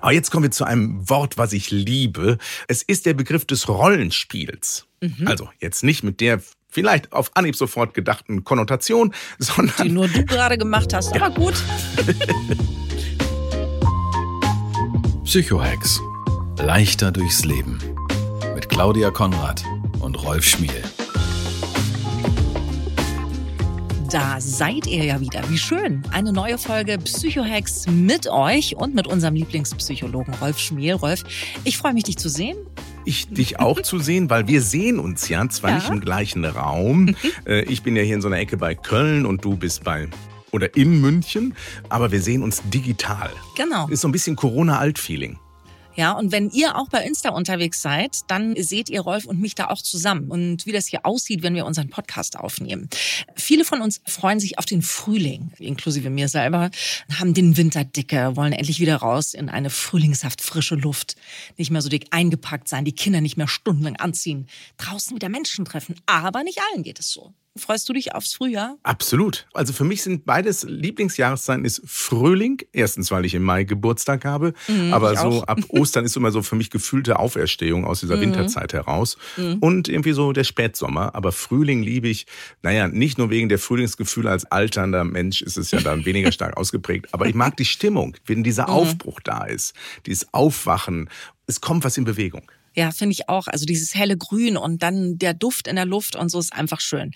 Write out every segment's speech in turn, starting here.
Aber jetzt kommen wir zu einem Wort, was ich liebe. Es ist der Begriff des Rollenspiels. Also jetzt nicht mit der vielleicht auf Anhieb sofort gedachten Konnotation, sondern Die nur du gerade gemacht hast, aber gut. Psychohex. Leichter durchs Leben. Mit Claudia Konrad und Rolf Schmiel. Da seid ihr ja wieder. Wie schön. Eine neue Folge Psychohex mit euch und mit unserem Lieblingspsychologen Rolf Schmiel. Rolf, ich freue mich, dich zu sehen. ich dich auch zu sehen, weil wir sehen uns ja zwar Ja. nicht im gleichen Raum. Äh, Ich bin ja hier in so einer Ecke bei Köln und du bist bei oder in München, aber wir sehen uns digital. Genau. Ist so ein bisschen Corona-Alt-Feeling. Ja, und wenn ihr auch bei Insta unterwegs seid, dann seht ihr Rolf und mich da auch zusammen und wie das hier aussieht, wenn wir unseren Podcast aufnehmen. Viele von uns freuen sich auf den Frühling, inklusive mir selber, haben den Winter dicke, wollen endlich wieder raus in eine frühlingshaft frische Luft, nicht mehr so dick eingepackt sein, die Kinder nicht mehr stundenlang anziehen, draußen wieder Menschen treffen. Aber nicht allen geht es so. Freust du dich aufs Frühjahr? Absolut. Also für mich sind beides Lieblingsjahreszeiten ist Frühling. Erstens, weil ich im Mai Geburtstag habe. aber Mhm, ich so auch. Mhm. ab Ostern ist immer so für mich gefühlte Auferstehung aus dieser Winterzeit heraus. Und irgendwie so der Spätsommer. Aber Frühling liebe ich, naja, nicht nur wegen der Frühlingsgefühle als alternder Mensch ist es ja dann weniger stark ausgeprägt. Aber ich mag die Stimmung, wenn Mhm. dieser Aufbruch da ist. Dieses Aufwachen. Es kommt was in Bewegung. Ja, finde ich auch. Also dieses helle Grün und dann der Duft in der Luft und so ist einfach schön.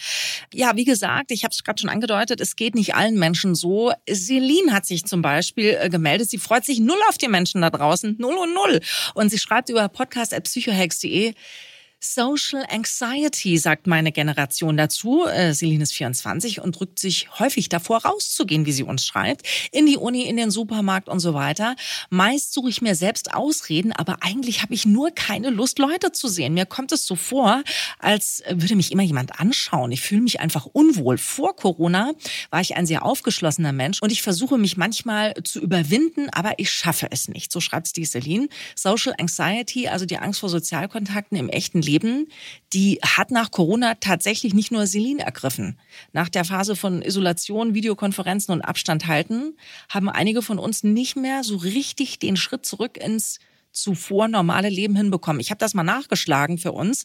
Ja, wie gesagt, ich habe es gerade schon angedeutet, es geht nicht allen Menschen so. Celine hat sich zum Beispiel äh, gemeldet. Sie freut sich null auf die Menschen da draußen. Null und null. Und sie schreibt über podcast.psychohex.de, Social Anxiety, sagt meine Generation dazu. Äh, Celine ist 24 und drückt sich häufig davor, rauszugehen, wie sie uns schreibt. In die Uni, in den Supermarkt und so weiter. Meist suche ich mir selbst Ausreden, aber eigentlich habe ich nur keine Lust, Leute zu sehen. Mir kommt es so vor, als würde mich immer jemand anschauen. Ich fühle mich einfach unwohl. Vor Corona war ich ein sehr aufgeschlossener Mensch und ich versuche mich manchmal zu überwinden, aber ich schaffe es nicht. So schreibt die Celine. Social Anxiety, also die Angst vor Sozialkontakten im echten Leben, die hat nach Corona tatsächlich nicht nur Celine ergriffen. Nach der Phase von Isolation, Videokonferenzen und Abstand halten haben einige von uns nicht mehr so richtig den Schritt zurück ins zuvor normale Leben hinbekommen. Ich habe das mal nachgeschlagen für uns.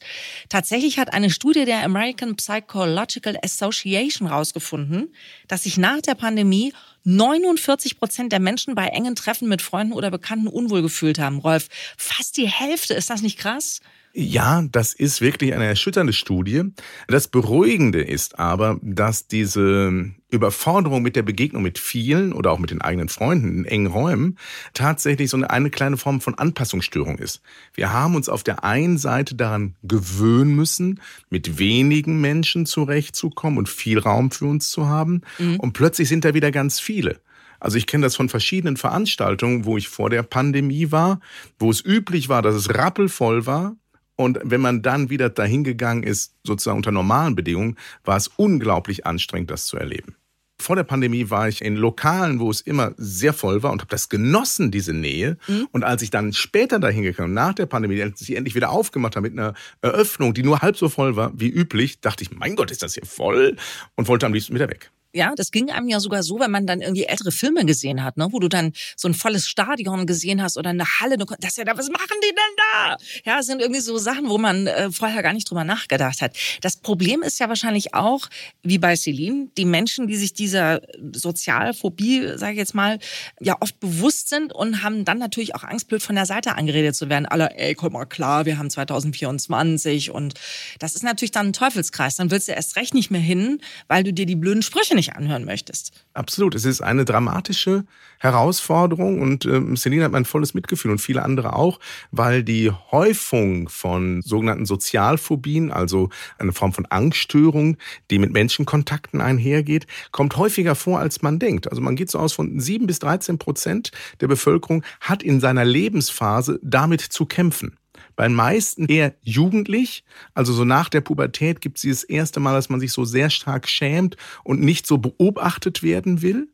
Tatsächlich hat eine Studie der American Psychological Association rausgefunden, dass sich nach der Pandemie 49 Prozent der Menschen bei engen Treffen mit Freunden oder Bekannten unwohl gefühlt haben. Rolf, fast die Hälfte. Ist das nicht krass? Ja, das ist wirklich eine erschütternde Studie. Das Beruhigende ist aber, dass diese Überforderung mit der Begegnung mit vielen oder auch mit den eigenen Freunden in engen Räumen tatsächlich so eine, eine kleine Form von Anpassungsstörung ist. Wir haben uns auf der einen Seite daran gewöhnen müssen, mit wenigen Menschen zurechtzukommen und viel Raum für uns zu haben. Und plötzlich sind da wieder ganz viele. Also ich kenne das von verschiedenen Veranstaltungen, wo ich vor der Pandemie war, wo es üblich war, dass es rappelvoll war. Und wenn man dann wieder dahin gegangen ist, sozusagen unter normalen Bedingungen, war es unglaublich anstrengend, das zu erleben. Vor der Pandemie war ich in Lokalen, wo es immer sehr voll war und habe das genossen, diese Nähe. Und als ich dann später dahin gekommen, nach der Pandemie, als ich endlich wieder aufgemacht habe mit einer Eröffnung, die nur halb so voll war wie üblich, dachte ich, mein Gott, ist das hier voll? Und wollte am liebsten wieder weg. Ja, das ging einem ja sogar so, wenn man dann irgendwie ältere Filme gesehen hat, ne, wo du dann so ein volles Stadion gesehen hast oder eine Halle, das ist ja da, was machen die denn da? Ja, das sind irgendwie so Sachen, wo man äh, vorher gar nicht drüber nachgedacht hat. Das Problem ist ja wahrscheinlich auch, wie bei Celine, die Menschen, die sich dieser Sozialphobie, sage ich jetzt mal, ja oft bewusst sind und haben dann natürlich auch Angst, blöd von der Seite angeredet zu werden. Alle, ey, komm mal klar, wir haben 2024 und das ist natürlich dann ein Teufelskreis. Dann willst du erst recht nicht mehr hin, weil du dir die blöden Sprüche nicht nicht anhören möchtest. Absolut. Es ist eine dramatische Herausforderung und ähm, Celine hat mein volles Mitgefühl und viele andere auch, weil die Häufung von sogenannten Sozialphobien, also eine Form von Angststörung, die mit Menschenkontakten einhergeht, kommt häufiger vor, als man denkt. Also man geht so aus von sieben bis 13 Prozent der Bevölkerung hat in seiner Lebensphase damit zu kämpfen. Bei den meisten eher jugendlich, also so nach der Pubertät gibt es das erste Mal, dass man sich so sehr stark schämt und nicht so beobachtet werden will.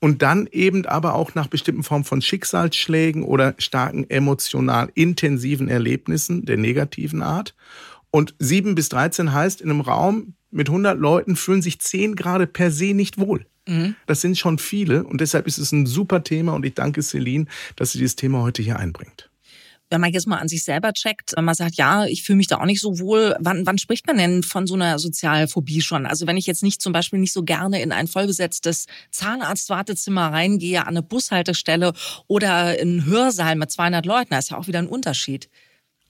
Und dann eben aber auch nach bestimmten Formen von Schicksalsschlägen oder starken emotional intensiven Erlebnissen der negativen Art. Und 7 bis 13 heißt, in einem Raum mit 100 Leuten fühlen sich 10 gerade per se nicht wohl. Mhm. Das sind schon viele und deshalb ist es ein super Thema und ich danke Celine, dass sie dieses Thema heute hier einbringt wenn man jetzt mal an sich selber checkt, wenn man sagt, ja, ich fühle mich da auch nicht so wohl, wann, wann spricht man denn von so einer Sozialphobie schon? Also wenn ich jetzt nicht zum Beispiel nicht so gerne in ein vollbesetztes Zahnarztwartezimmer reingehe, an eine Bushaltestelle oder in einen Hörsaal mit 200 Leuten, da ist ja auch wieder ein Unterschied.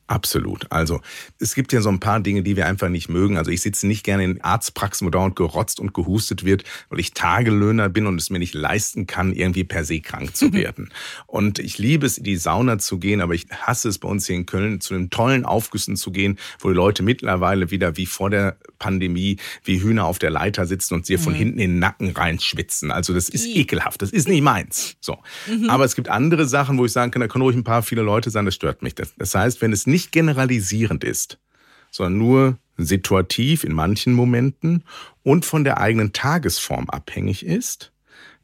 Absolut. Also es gibt ja so ein paar Dinge, die wir einfach nicht mögen. Also ich sitze nicht gerne in Arztpraxen, wo dauernd gerotzt und gehustet wird, weil ich Tagelöhner bin und es mir nicht leisten kann, irgendwie per se krank zu werden. und ich liebe es, in die Sauna zu gehen, aber ich hasse es bei uns hier in Köln, zu den tollen Aufgüssen zu gehen, wo die Leute mittlerweile wieder wie vor der Pandemie wie Hühner auf der Leiter sitzen und sie mhm. von hinten in den Nacken reinschwitzen. Also das ist ekelhaft. Das ist nicht meins. So. Mhm. Aber es gibt andere Sachen, wo ich sagen kann, da können ruhig ein paar viele Leute sein, das stört mich. Das, das heißt, wenn es nicht nicht generalisierend ist, sondern nur situativ in manchen Momenten und von der eigenen Tagesform abhängig ist,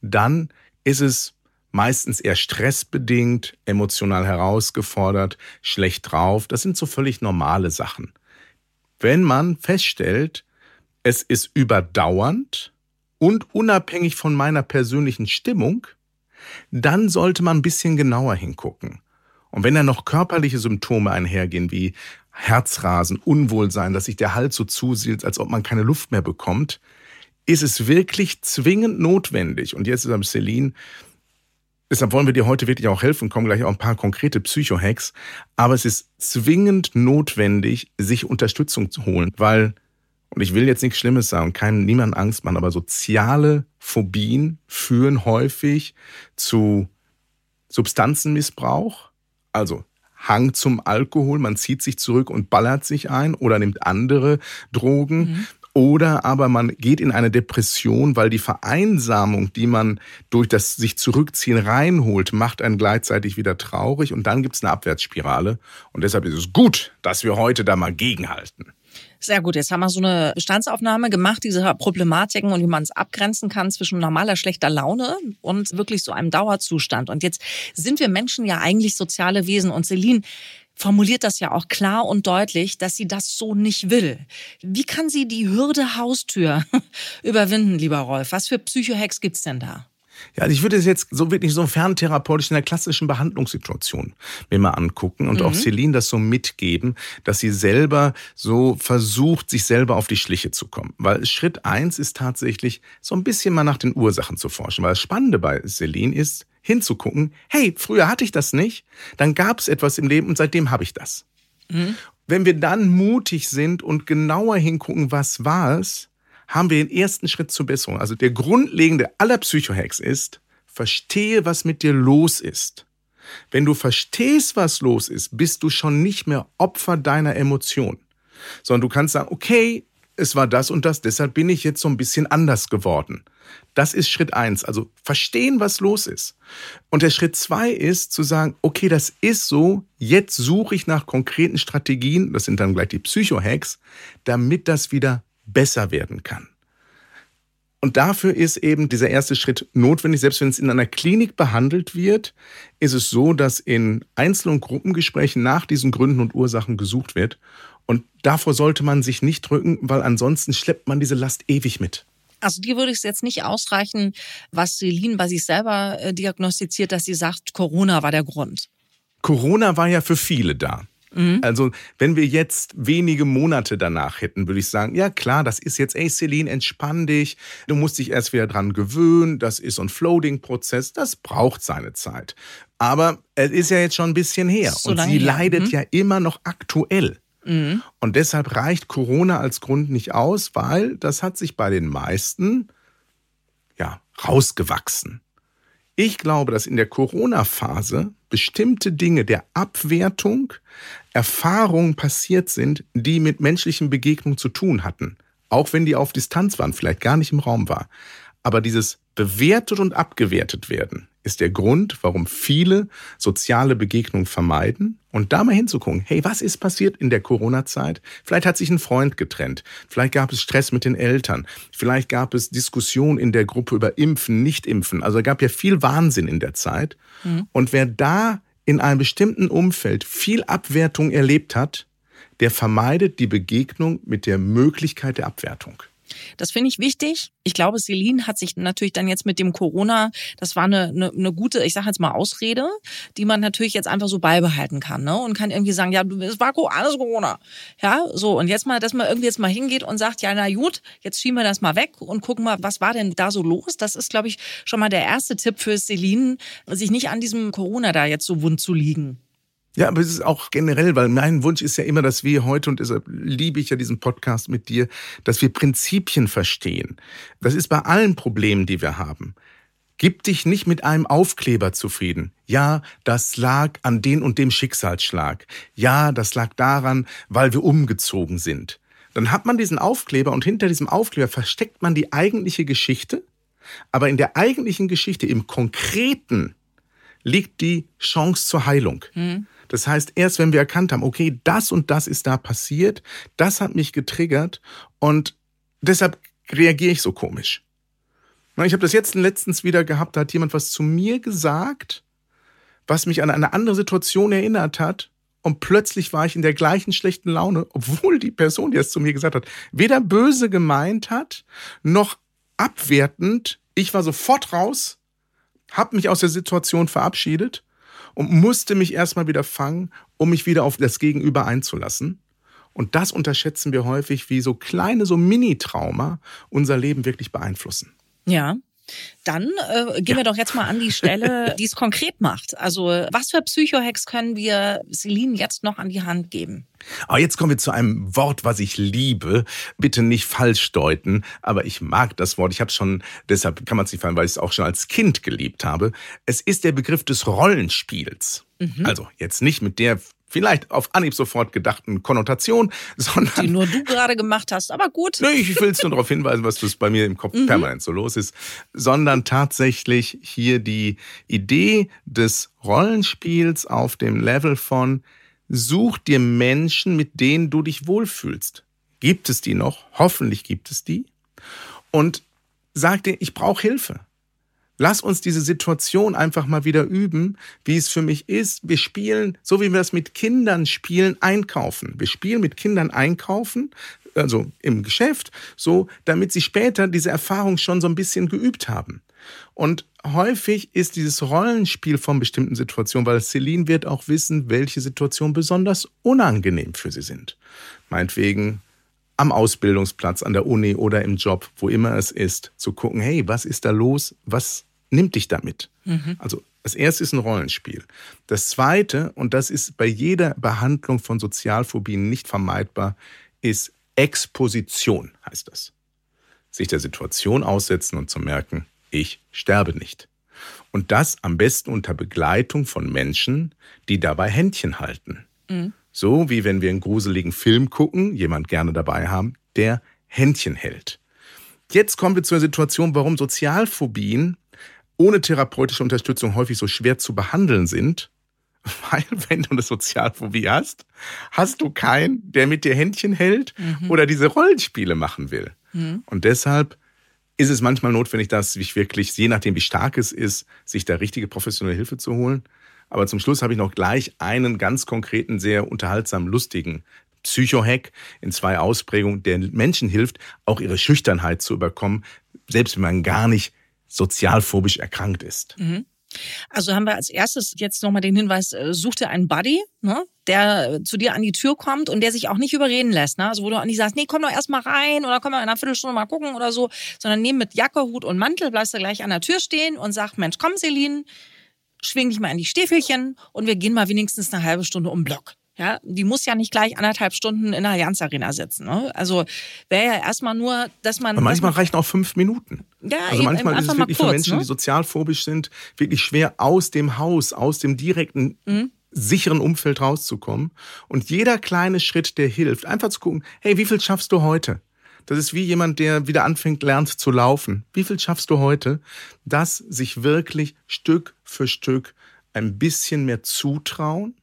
dann ist es meistens eher stressbedingt, emotional herausgefordert, schlecht drauf. Das sind so völlig normale Sachen. Wenn man feststellt, es ist überdauernd und unabhängig von meiner persönlichen Stimmung, dann sollte man ein bisschen genauer hingucken. Und wenn dann noch körperliche Symptome einhergehen, wie Herzrasen, Unwohlsein, dass sich der Hals so zusielt, als ob man keine Luft mehr bekommt, ist es wirklich zwingend notwendig. Und jetzt ist am Celine, deshalb wollen wir dir heute wirklich auch helfen, kommen gleich auch ein paar konkrete Psycho-Hacks, aber es ist zwingend notwendig, sich Unterstützung zu holen, weil, und ich will jetzt nichts Schlimmes sagen, keinem, niemand Angst machen, aber soziale Phobien führen häufig zu Substanzenmissbrauch, also Hang zum Alkohol, man zieht sich zurück und ballert sich ein oder nimmt andere Drogen. Mhm. Oder aber man geht in eine Depression, weil die Vereinsamung, die man durch das sich zurückziehen reinholt, macht einen gleichzeitig wieder traurig und dann gibt es eine Abwärtsspirale. Und deshalb ist es gut, dass wir heute da mal gegenhalten. Sehr gut, jetzt haben wir so eine Bestandsaufnahme gemacht, diese Problematiken und wie man es abgrenzen kann zwischen normaler schlechter Laune und wirklich so einem Dauerzustand. Und jetzt sind wir Menschen ja eigentlich soziale Wesen und Celine formuliert das ja auch klar und deutlich, dass sie das so nicht will. Wie kann sie die Hürde Haustür überwinden, lieber Rolf? Was für Psychohacks gibt's denn da? Ja, also ich würde es jetzt so wirklich so ferntherapeutisch in der klassischen Behandlungssituation mir mal angucken und mhm. auch Celine das so mitgeben, dass sie selber so versucht, sich selber auf die Schliche zu kommen. Weil Schritt eins ist tatsächlich so ein bisschen mal nach den Ursachen zu forschen. Weil das Spannende bei Celine ist, hinzugucken, hey, früher hatte ich das nicht, dann gab es etwas im Leben und seitdem habe ich das. Mhm. Wenn wir dann mutig sind und genauer hingucken, was war es, haben wir den ersten Schritt zur Besserung. Also der grundlegende aller Psychohacks ist, verstehe, was mit dir los ist. Wenn du verstehst, was los ist, bist du schon nicht mehr Opfer deiner Emotion, sondern du kannst sagen, okay, es war das und das, deshalb bin ich jetzt so ein bisschen anders geworden. Das ist Schritt eins, also verstehen, was los ist. Und der Schritt zwei ist zu sagen, okay, das ist so, jetzt suche ich nach konkreten Strategien, das sind dann gleich die Psychohacks, damit das wieder besser werden kann. Und dafür ist eben dieser erste Schritt notwendig. Selbst wenn es in einer Klinik behandelt wird, ist es so, dass in Einzel- und Gruppengesprächen nach diesen Gründen und Ursachen gesucht wird. Und davor sollte man sich nicht drücken, weil ansonsten schleppt man diese Last ewig mit. Also dir würde es jetzt nicht ausreichen, was Celine bei sich selber äh, diagnostiziert, dass sie sagt, Corona war der Grund. Corona war ja für viele da. Mhm. Also, wenn wir jetzt wenige Monate danach hätten, würde ich sagen, ja klar, das ist jetzt, ey Celine, entspann dich, du musst dich erst wieder dran gewöhnen, das ist so ein Floating-Prozess, das braucht seine Zeit. Aber es ist ja jetzt schon ein bisschen her so und sie her. leidet mhm. ja immer noch aktuell. Mhm. Und deshalb reicht Corona als Grund nicht aus, weil das hat sich bei den meisten ja, rausgewachsen. Ich glaube, dass in der Corona-Phase bestimmte Dinge der Abwertung, Erfahrungen passiert sind, die mit menschlichen Begegnungen zu tun hatten. Auch wenn die auf Distanz waren, vielleicht gar nicht im Raum war. Aber dieses bewertet und abgewertet werden ist der Grund, warum viele soziale Begegnungen vermeiden und da mal hinzugucken, hey, was ist passiert in der Corona-Zeit? Vielleicht hat sich ein Freund getrennt, vielleicht gab es Stress mit den Eltern, vielleicht gab es Diskussion in der Gruppe über Impfen, Nicht-Impfen. Also gab ja viel Wahnsinn in der Zeit. Mhm. Und wer da in einem bestimmten Umfeld viel Abwertung erlebt hat, der vermeidet die Begegnung mit der Möglichkeit der Abwertung. Das finde ich wichtig. Ich glaube, Celine hat sich natürlich dann jetzt mit dem Corona, das war eine, eine, eine gute, ich sage jetzt mal Ausrede, die man natürlich jetzt einfach so beibehalten kann, ne? Und kann irgendwie sagen, ja, es war alles Corona, ja, so und jetzt mal, dass man irgendwie jetzt mal hingeht und sagt, ja, na gut, jetzt schieben wir das mal weg und gucken mal, was war denn da so los? Das ist, glaube ich, schon mal der erste Tipp für Celine, sich nicht an diesem Corona da jetzt so wund zu liegen. Ja, aber es ist auch generell, weil mein Wunsch ist ja immer, dass wir heute, und deshalb liebe ich ja diesen Podcast mit dir, dass wir Prinzipien verstehen. Das ist bei allen Problemen, die wir haben. Gib dich nicht mit einem Aufkleber zufrieden. Ja, das lag an den und dem Schicksalsschlag. Ja, das lag daran, weil wir umgezogen sind. Dann hat man diesen Aufkleber und hinter diesem Aufkleber versteckt man die eigentliche Geschichte. Aber in der eigentlichen Geschichte, im Konkreten, liegt die Chance zur Heilung. Mhm. Das heißt, erst wenn wir erkannt haben, okay, das und das ist da passiert, das hat mich getriggert und deshalb reagiere ich so komisch. Ich habe das jetzt letztens wieder gehabt, da hat jemand was zu mir gesagt, was mich an eine andere Situation erinnert hat. Und plötzlich war ich in der gleichen schlechten Laune, obwohl die Person, die es zu mir gesagt hat, weder böse gemeint hat, noch abwertend. Ich war sofort raus, habe mich aus der Situation verabschiedet und musste mich erstmal wieder fangen, um mich wieder auf das Gegenüber einzulassen. Und das unterschätzen wir häufig, wie so kleine, so Mini-Trauma unser Leben wirklich beeinflussen. Ja. Dann äh, gehen ja. wir doch jetzt mal an die Stelle, die es konkret macht. Also was für Psychohacks können wir Celine jetzt noch an die Hand geben? Aber jetzt kommen wir zu einem Wort, was ich liebe. Bitte nicht falsch deuten, aber ich mag das Wort. Ich habe es schon, deshalb kann man es nicht fallen, weil ich es auch schon als Kind geliebt habe. Es ist der Begriff des Rollenspiels. Mhm. Also jetzt nicht mit der vielleicht auf Anhieb sofort gedachten Konnotation, sondern. Die nur du gerade gemacht hast, aber gut. Nee, ich will es nur darauf hinweisen, was das bei mir im Kopf mhm. permanent so los ist, sondern tatsächlich hier die Idee des Rollenspiels auf dem Level von such dir Menschen, mit denen du dich wohlfühlst. Gibt es die noch? Hoffentlich gibt es die. Und sag dir, ich brauche Hilfe. Lass uns diese Situation einfach mal wieder üben, wie es für mich ist. Wir spielen, so wie wir es mit Kindern spielen, einkaufen. Wir spielen mit Kindern einkaufen, also im Geschäft, so, damit sie später diese Erfahrung schon so ein bisschen geübt haben. Und häufig ist dieses Rollenspiel von bestimmten Situationen, weil Celine wird auch wissen, welche Situationen besonders unangenehm für sie sind. Meinetwegen am Ausbildungsplatz, an der Uni oder im Job, wo immer es ist, zu gucken, hey, was ist da los? Was nimmt dich damit? Mhm. Also das erste ist ein Rollenspiel. Das zweite, und das ist bei jeder Behandlung von Sozialphobien nicht vermeidbar, ist Exposition, heißt das. Sich der Situation aussetzen und zu merken, ich sterbe nicht. Und das am besten unter Begleitung von Menschen, die dabei Händchen halten. Mhm. So wie wenn wir einen gruseligen Film gucken, jemand gerne dabei haben, der Händchen hält. Jetzt kommen wir zur Situation, warum Sozialphobien ohne therapeutische Unterstützung häufig so schwer zu behandeln sind. Weil, wenn du eine Sozialphobie hast, hast du keinen, der mit dir Händchen hält mhm. oder diese Rollenspiele machen will. Mhm. Und deshalb ist es manchmal notwendig, dass sich wirklich, je nachdem wie stark es ist, sich da richtige professionelle Hilfe zu holen. Aber zum Schluss habe ich noch gleich einen ganz konkreten, sehr unterhaltsamen, lustigen Psychohack in zwei Ausprägungen, der Menschen hilft, auch ihre Schüchternheit zu überkommen, selbst wenn man gar nicht sozialphobisch erkrankt ist. Mhm. Also haben wir als erstes jetzt nochmal den Hinweis, äh, such dir einen Buddy, ne, der zu dir an die Tür kommt und der sich auch nicht überreden lässt. Ne? Also wo du nicht sagst, nee, komm doch erst mal rein oder komm mal in einer Viertelstunde mal gucken oder so, sondern nimm mit Jacke, Hut und Mantel, bleibst du gleich an der Tür stehen und sag, Mensch, komm Celine, schwing dich mal in die Stiefelchen und wir gehen mal wenigstens eine halbe Stunde um Block. Ja, die muss ja nicht gleich anderthalb Stunden in der Allianz Arena sitzen. Ne? Also wäre ja erstmal nur, dass man. Aber manchmal man, reichen auch fünf Minuten. Ja, also eben, manchmal ist es wirklich für kurz, Menschen, ne? die sozialphobisch sind, wirklich schwer aus dem Haus, aus dem direkten Mhm. sicheren Umfeld rauszukommen. Und jeder kleine Schritt, der hilft, einfach zu gucken, hey, wie viel schaffst du heute? Das ist wie jemand, der wieder anfängt, lernt zu laufen. Wie viel schaffst du heute? Das sich wirklich Stück für Stück ein bisschen mehr zutrauen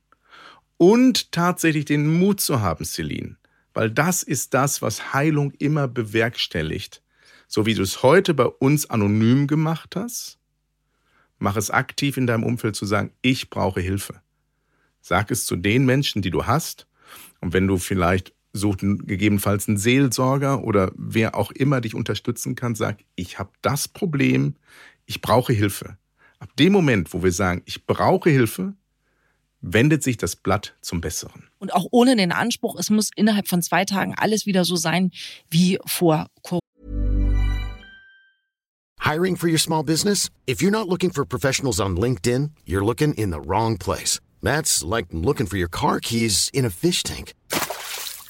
und tatsächlich den Mut zu haben, Celine. Weil das ist das, was Heilung immer bewerkstelligt. So wie du es heute bei uns anonym gemacht hast, mach es aktiv in deinem Umfeld zu sagen, ich brauche Hilfe. Sag es zu den Menschen, die du hast. Und wenn du vielleicht sucht gegebenenfalls einen Seelsorger oder wer auch immer dich unterstützen kann, sag, ich habe das Problem, ich brauche Hilfe. Ab dem Moment, wo wir sagen, ich brauche Hilfe, wendet sich das Blatt zum Besseren. Und auch ohne den Anspruch, es muss innerhalb von zwei Tagen alles wieder so sein wie vor Corona. Hiring for your small business? If you're not looking for professionals on LinkedIn, you're looking in the wrong place. That's like looking for your car keys in a fish tank.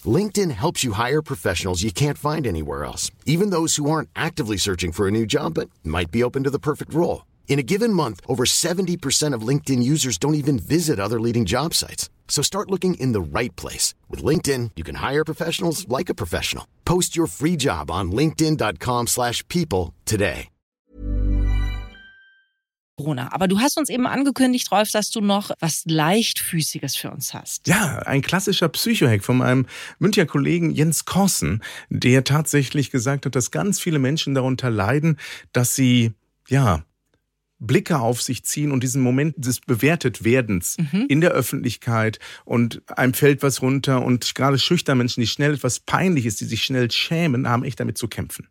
LinkedIn helps you hire professionals you can't find anywhere else, even those who aren't actively searching for a new job but might be open to the perfect role. In a given month, over 70% of LinkedIn users don't even visit other leading job sites. So start looking in the right place. With LinkedIn, you can hire professionals like a professional. Post your free job on linkedin.com/people slash people today. Aber du hast uns eben angekündigt, Rolf, dass du noch was Leichtfüßiges für uns hast. Ja, ein klassischer Psychohack von meinem Münchner Kollegen Jens Korsen, der tatsächlich gesagt hat, dass ganz viele Menschen darunter leiden, dass sie, ja, Blicke auf sich ziehen und diesen Moment des Bewertetwerdens in der Öffentlichkeit und einem fällt was runter und gerade schüchterne Menschen, die schnell etwas peinlich ist, die sich schnell schämen, haben echt damit zu kämpfen.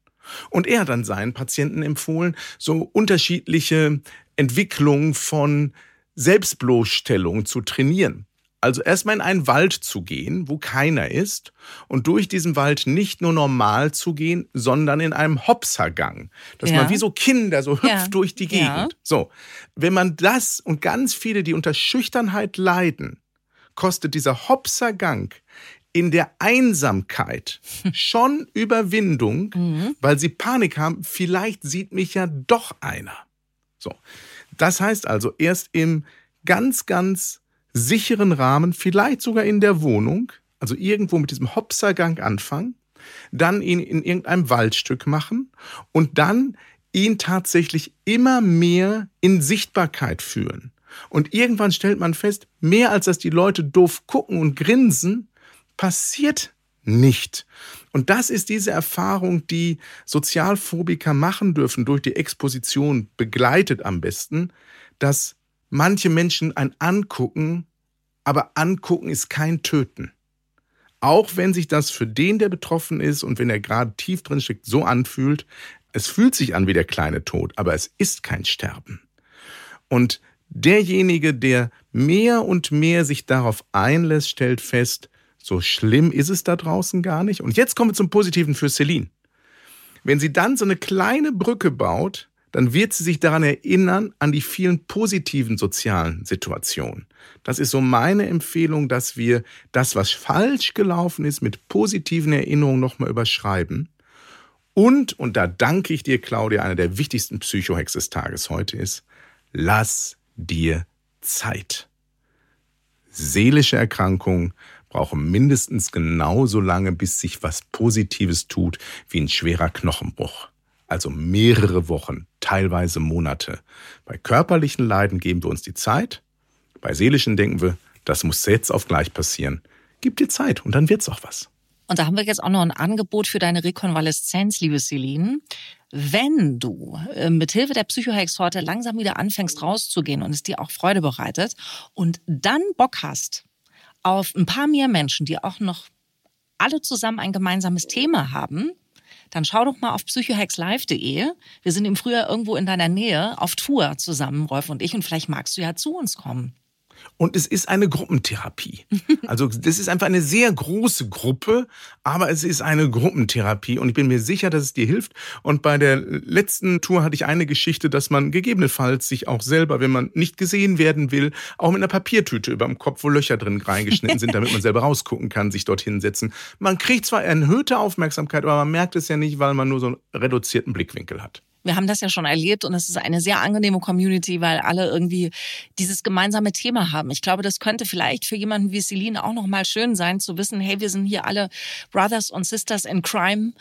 Und er hat dann seinen Patienten empfohlen, so unterschiedliche Entwicklungen von Selbstbloßstellung zu trainieren. Also erstmal in einen Wald zu gehen, wo keiner ist und durch diesen Wald nicht nur normal zu gehen, sondern in einem Hopsergang. Dass Ja. man wie so Kinder so hüpft Ja. durch die Gegend. Ja. So. Wenn man das und ganz viele, die unter Schüchternheit leiden, kostet dieser Hopsergang in der Einsamkeit schon Überwindung, weil sie Panik haben, vielleicht sieht mich ja doch einer. So. Das heißt also, erst im ganz, ganz sicheren Rahmen, vielleicht sogar in der Wohnung, also irgendwo mit diesem Hopsergang anfangen, dann ihn in irgendeinem Waldstück machen und dann ihn tatsächlich immer mehr in Sichtbarkeit führen. Und irgendwann stellt man fest, mehr als dass die Leute doof gucken und grinsen, passiert nicht. Und das ist diese Erfahrung, die Sozialphobiker machen dürfen, durch die Exposition begleitet am besten, dass manche Menschen ein Angucken, aber Angucken ist kein Töten. Auch wenn sich das für den, der betroffen ist und wenn er gerade tief drin steckt, so anfühlt, es fühlt sich an wie der kleine Tod, aber es ist kein Sterben. Und derjenige, der mehr und mehr sich darauf einlässt, stellt fest, so schlimm ist es da draußen gar nicht. Und jetzt kommen wir zum Positiven für Celine. Wenn sie dann so eine kleine Brücke baut, dann wird sie sich daran erinnern, an die vielen positiven sozialen Situationen. Das ist so meine Empfehlung, dass wir das, was falsch gelaufen ist, mit positiven Erinnerungen nochmal überschreiben. Und, und da danke ich dir, Claudia, einer der wichtigsten Psychohacks des Tages heute ist, lass dir Zeit. Seelische Erkrankungen brauchen mindestens genauso lange, bis sich was Positives tut, wie ein schwerer Knochenbruch. Also mehrere Wochen, teilweise Monate. Bei körperlichen Leiden geben wir uns die Zeit. Bei seelischen denken wir, das muss jetzt auf gleich passieren. Gib dir Zeit und dann wird's auch was. Und da haben wir jetzt auch noch ein Angebot für deine Rekonvaleszenz, liebe Celine. Wenn du äh, mit Hilfe der Psychohex-Sorte langsam wieder anfängst rauszugehen und es dir auch Freude bereitet und dann Bock hast auf ein paar mehr Menschen, die auch noch alle zusammen ein gemeinsames Thema haben, dann schau doch mal auf psychohexlive.de. Wir sind im Frühjahr irgendwo in deiner Nähe auf Tour zusammen, Rolf und ich, und vielleicht magst du ja zu uns kommen. Und es ist eine Gruppentherapie. Also das ist einfach eine sehr große Gruppe, aber es ist eine Gruppentherapie und ich bin mir sicher, dass es dir hilft. Und bei der letzten Tour hatte ich eine Geschichte, dass man gegebenenfalls sich auch selber, wenn man nicht gesehen werden will, auch mit einer Papiertüte über dem Kopf, wo Löcher drin reingeschnitten sind, damit man selber rausgucken kann, sich dort hinsetzen. Man kriegt zwar erhöhte Aufmerksamkeit, aber man merkt es ja nicht, weil man nur so einen reduzierten Blickwinkel hat. Wir haben das ja schon erlebt und es ist eine sehr angenehme Community, weil alle irgendwie dieses gemeinsame Thema haben. Ich glaube, das könnte vielleicht für jemanden wie Celine auch nochmal schön sein, zu wissen, hey, wir sind hier alle Brothers und Sisters in Crime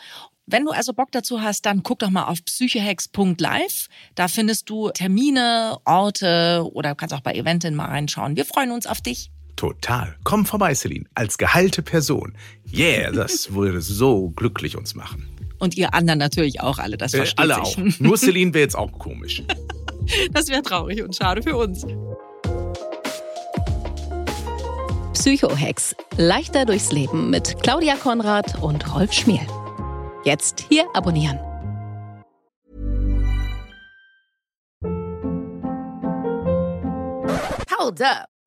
wenn du also Bock dazu hast, dann guck doch mal auf psychehex.live. Da findest du Termine, Orte oder kannst auch bei Eventin mal reinschauen. Wir freuen uns auf dich. Total. Komm vorbei, Celine, als geheilte Person. Yeah, das würde so glücklich uns machen. Und ihr anderen natürlich auch alle, das versteht äh, alle sich. auch. Nur Celine wäre jetzt auch komisch. Das wäre traurig und schade für uns. Psychohex. Leichter durchs Leben mit Claudia Konrad und Rolf Schmiel. Jetzt hier abonnieren. Hold up.